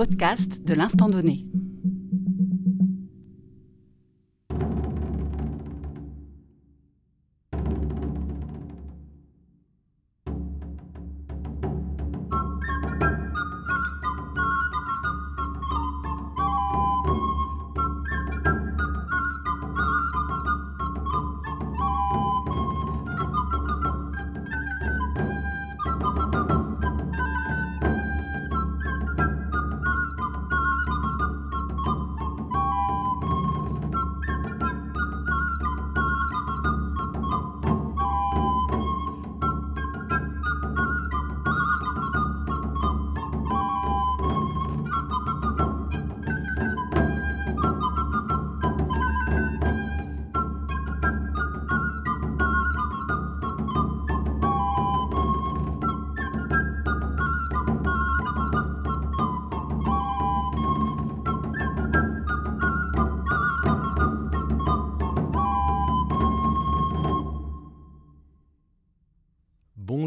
podcast de l'instant donné.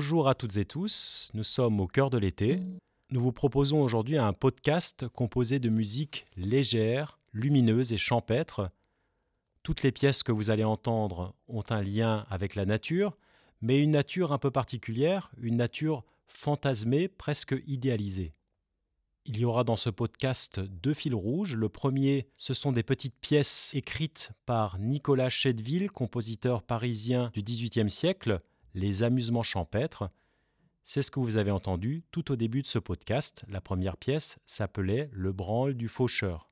Bonjour à toutes et tous, nous sommes au cœur de l'été. Nous vous proposons aujourd'hui un podcast composé de musique légère, lumineuse et champêtre. Toutes les pièces que vous allez entendre ont un lien avec la nature, mais une nature un peu particulière, une nature fantasmée, presque idéalisée. Il y aura dans ce podcast deux fils rouges. Le premier, ce sont des petites pièces écrites par Nicolas Chedeville, compositeur parisien du XVIIIe siècle, les amusements champêtres. C'est ce que vous avez entendu tout au début de ce podcast. La première pièce s'appelait Le branle du faucheur.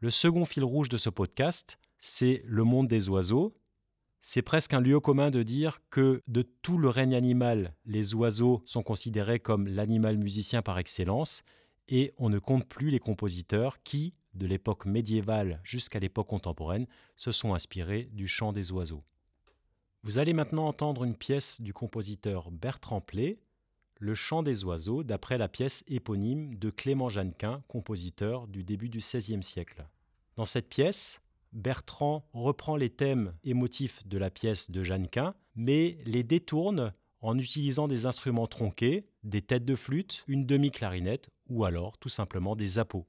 Le second fil rouge de ce podcast, c'est le monde des oiseaux. C'est presque un lieu commun de dire que de tout le règne animal, les oiseaux sont considérés comme l'animal musicien par excellence, et on ne compte plus les compositeurs qui, de l'époque médiévale jusqu'à l'époque contemporaine, se sont inspirés du chant des oiseaux. Vous allez maintenant entendre une pièce du compositeur Bertrand Plé, Le chant des oiseaux, d'après la pièce éponyme de Clément Jeannequin, compositeur du début du XVIe siècle. Dans cette pièce, Bertrand reprend les thèmes et motifs de la pièce de Jeannequin, mais les détourne en utilisant des instruments tronqués, des têtes de flûte, une demi-clarinette ou alors tout simplement des appos.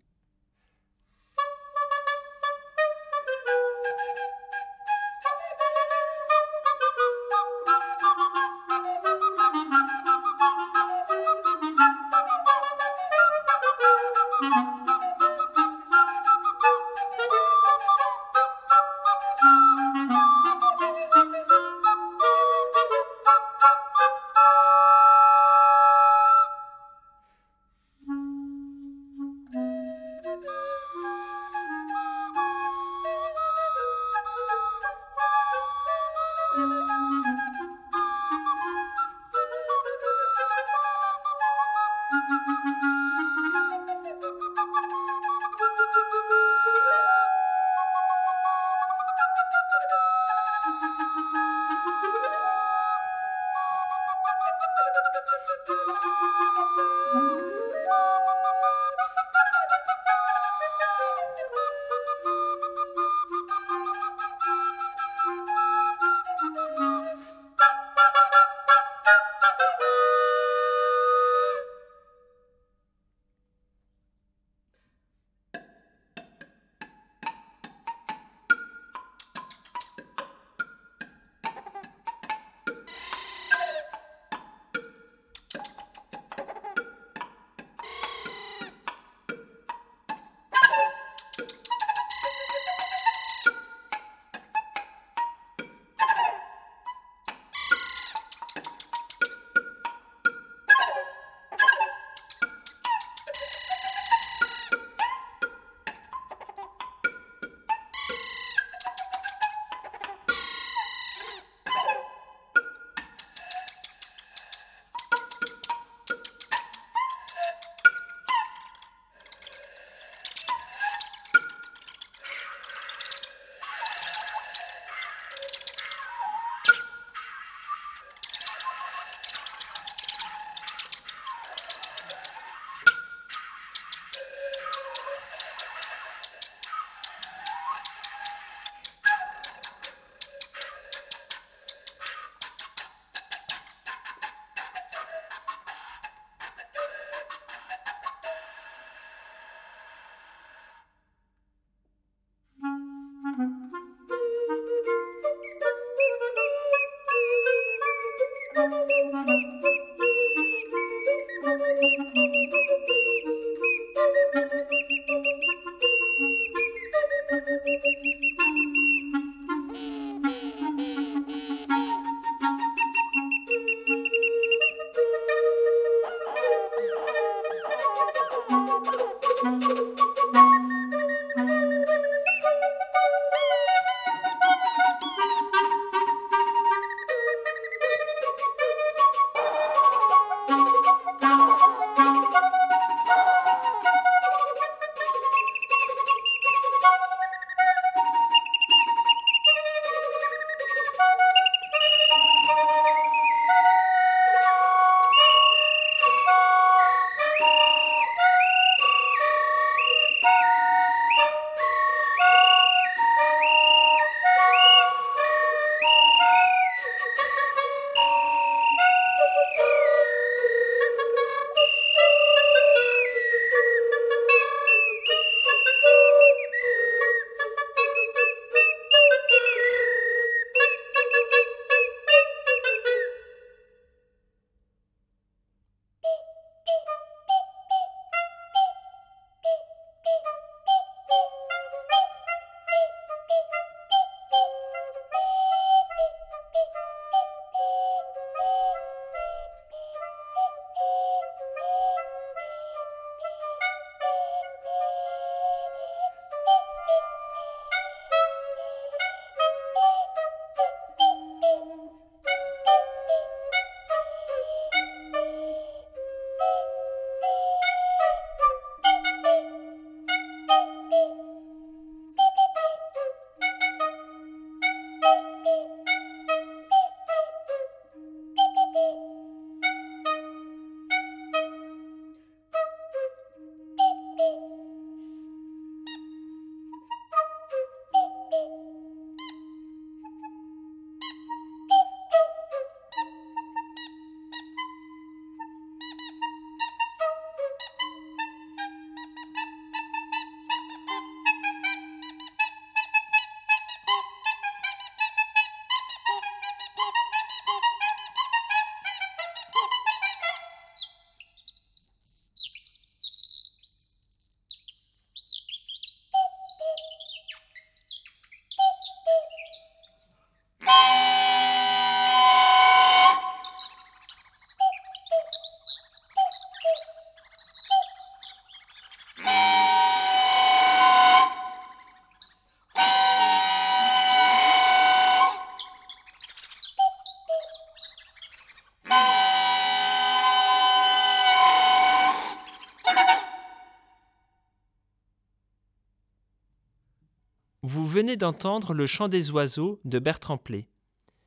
D'entendre Le chant des oiseaux de Bertrand Play.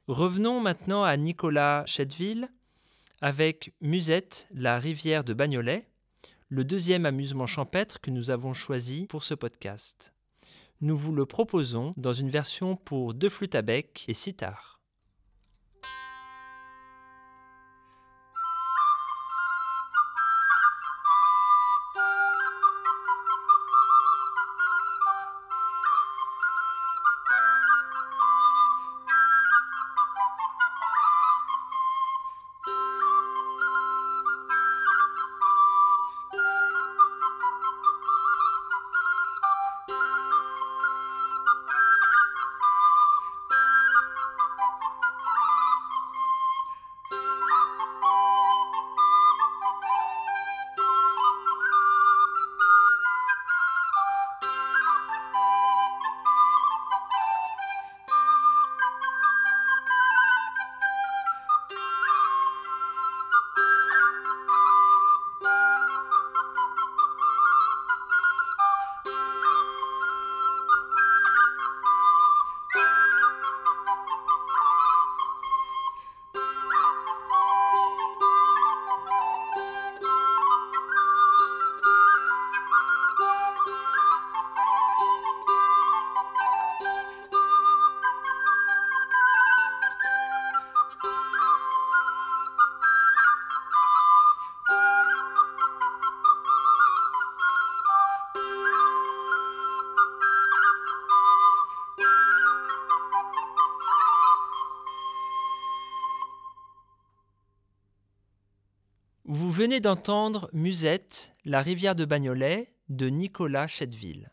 Revenons maintenant à Nicolas Chetteville avec Musette, la rivière de Bagnolet, le deuxième amusement champêtre que nous avons choisi pour ce podcast. Nous vous le proposons dans une version pour deux flûtes à bec et sitar. Vous venez d'entendre Musette, la rivière de Bagnolet de Nicolas Chetteville.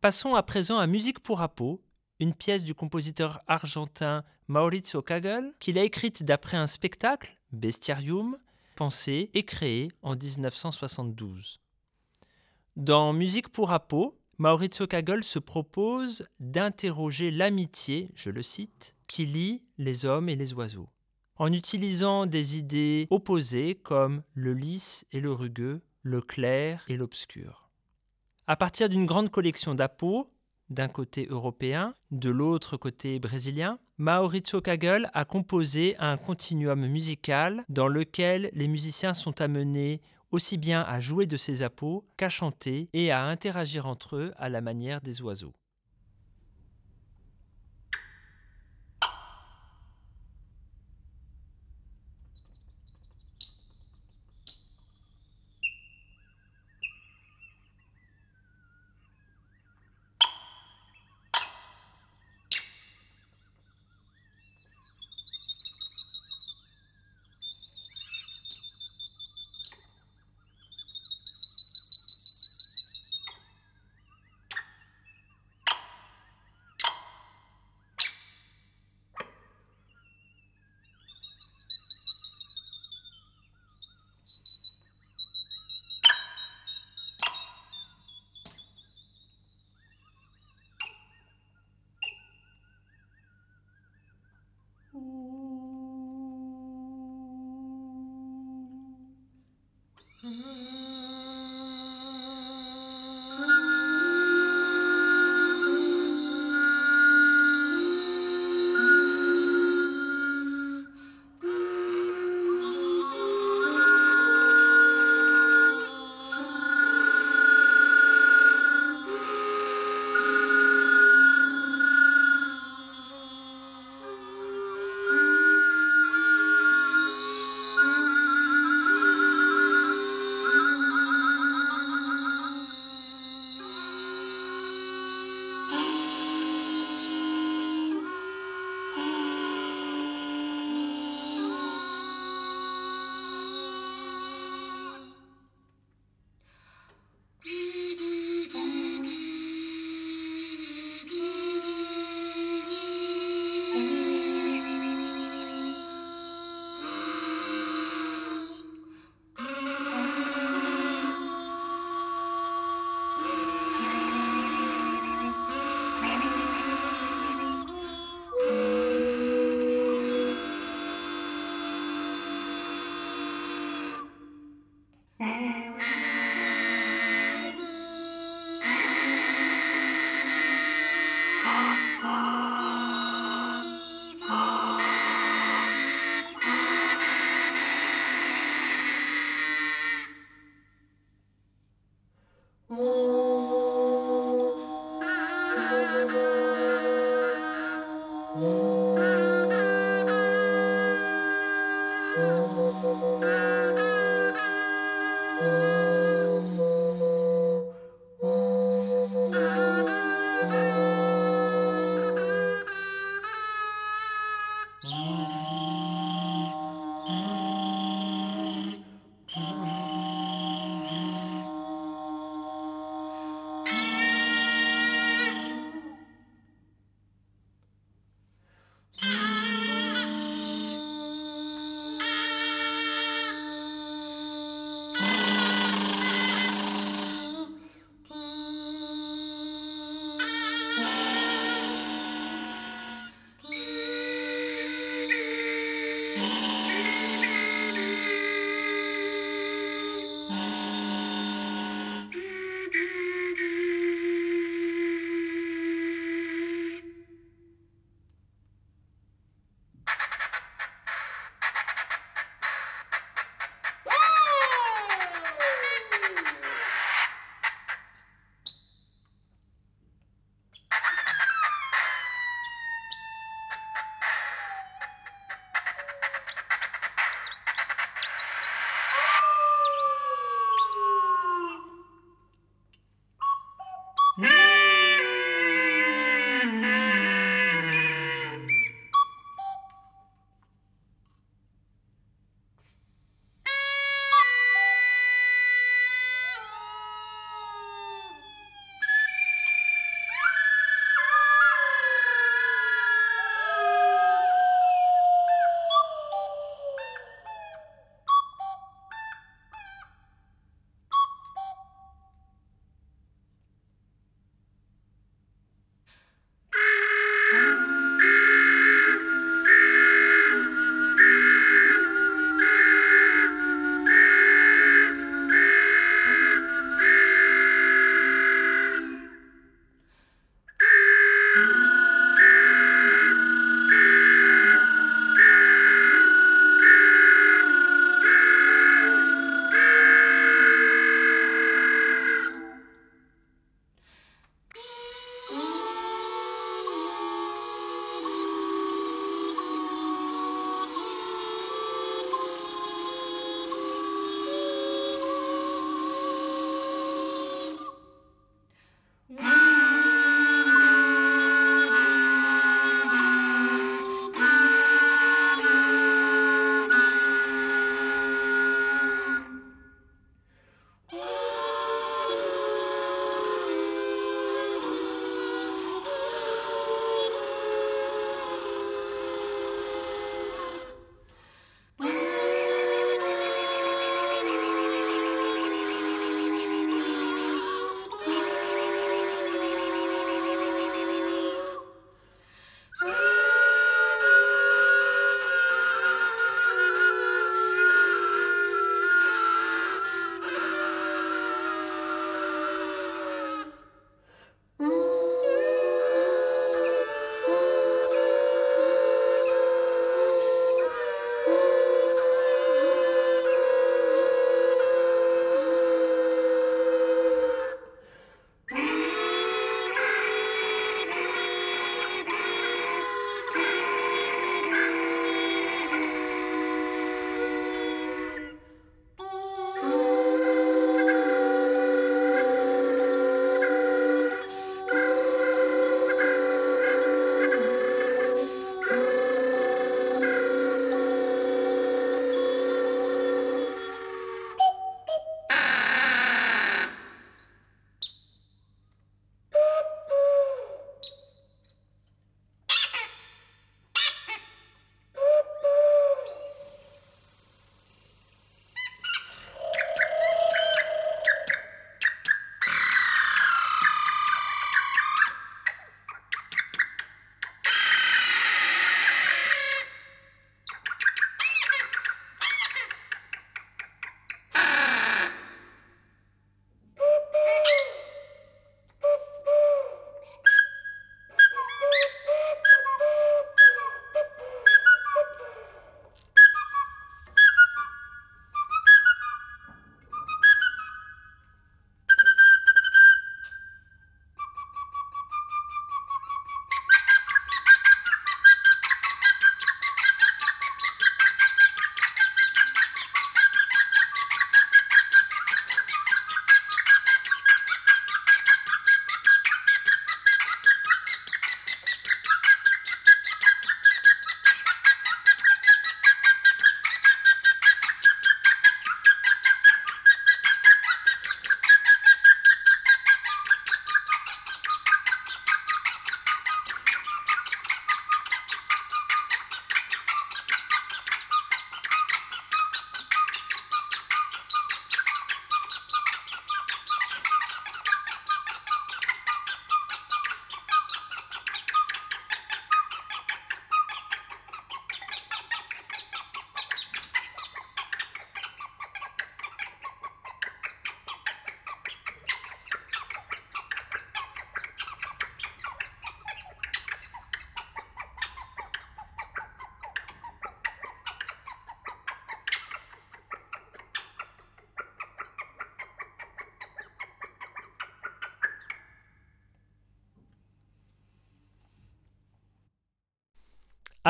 Passons à présent à Musique pour Apo, une pièce du compositeur argentin Maurizio Kagel, qu'il a écrite d'après un spectacle, Bestiarium, pensé et créé en 1972. Dans Musique pour Apo, Maurizio Kagel se propose d'interroger l'amitié, je le cite, qui lie les hommes et les oiseaux en utilisant des idées opposées comme le lisse et le rugueux, le clair et l'obscur. À partir d'une grande collection d'apos, d'un côté européen, de l'autre côté brésilien, Maurizio Kagel a composé un continuum musical dans lequel les musiciens sont amenés aussi bien à jouer de ces apos qu'à chanter et à interagir entre eux à la manière des oiseaux.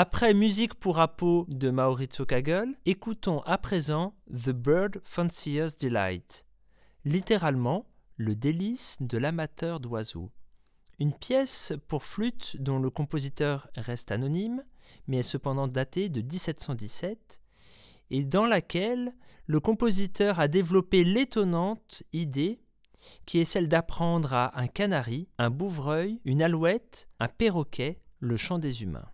Après Musique pour Apo de Maurizio Kagel, écoutons à présent The Bird Fancier's Delight, littéralement le délice de l'amateur d'oiseaux. Une pièce pour flûte dont le compositeur reste anonyme, mais est cependant datée de 1717, et dans laquelle le compositeur a développé l'étonnante idée qui est celle d'apprendre à un canari, un bouvreuil, une alouette, un perroquet le chant des humains.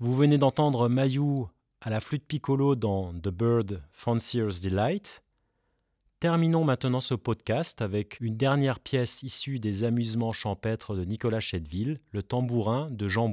Vous venez d'entendre Mayou à la flûte piccolo dans The Bird Fancier's Delight. Terminons maintenant ce podcast avec une dernière pièce issue des amusements champêtres de Nicolas Chedville, le tambourin de Jean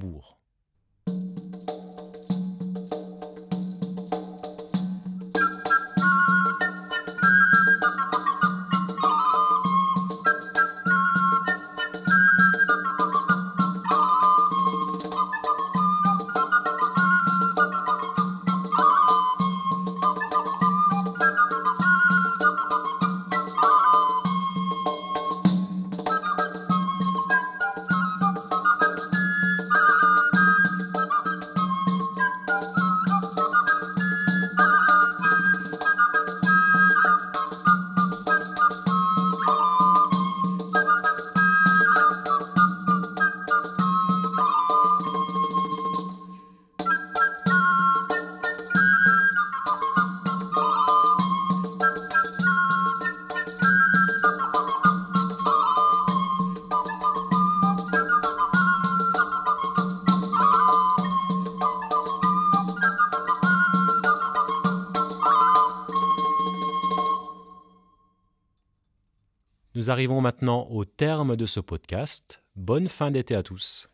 Nous arrivons maintenant au terme de ce podcast. Bonne fin d'été à tous.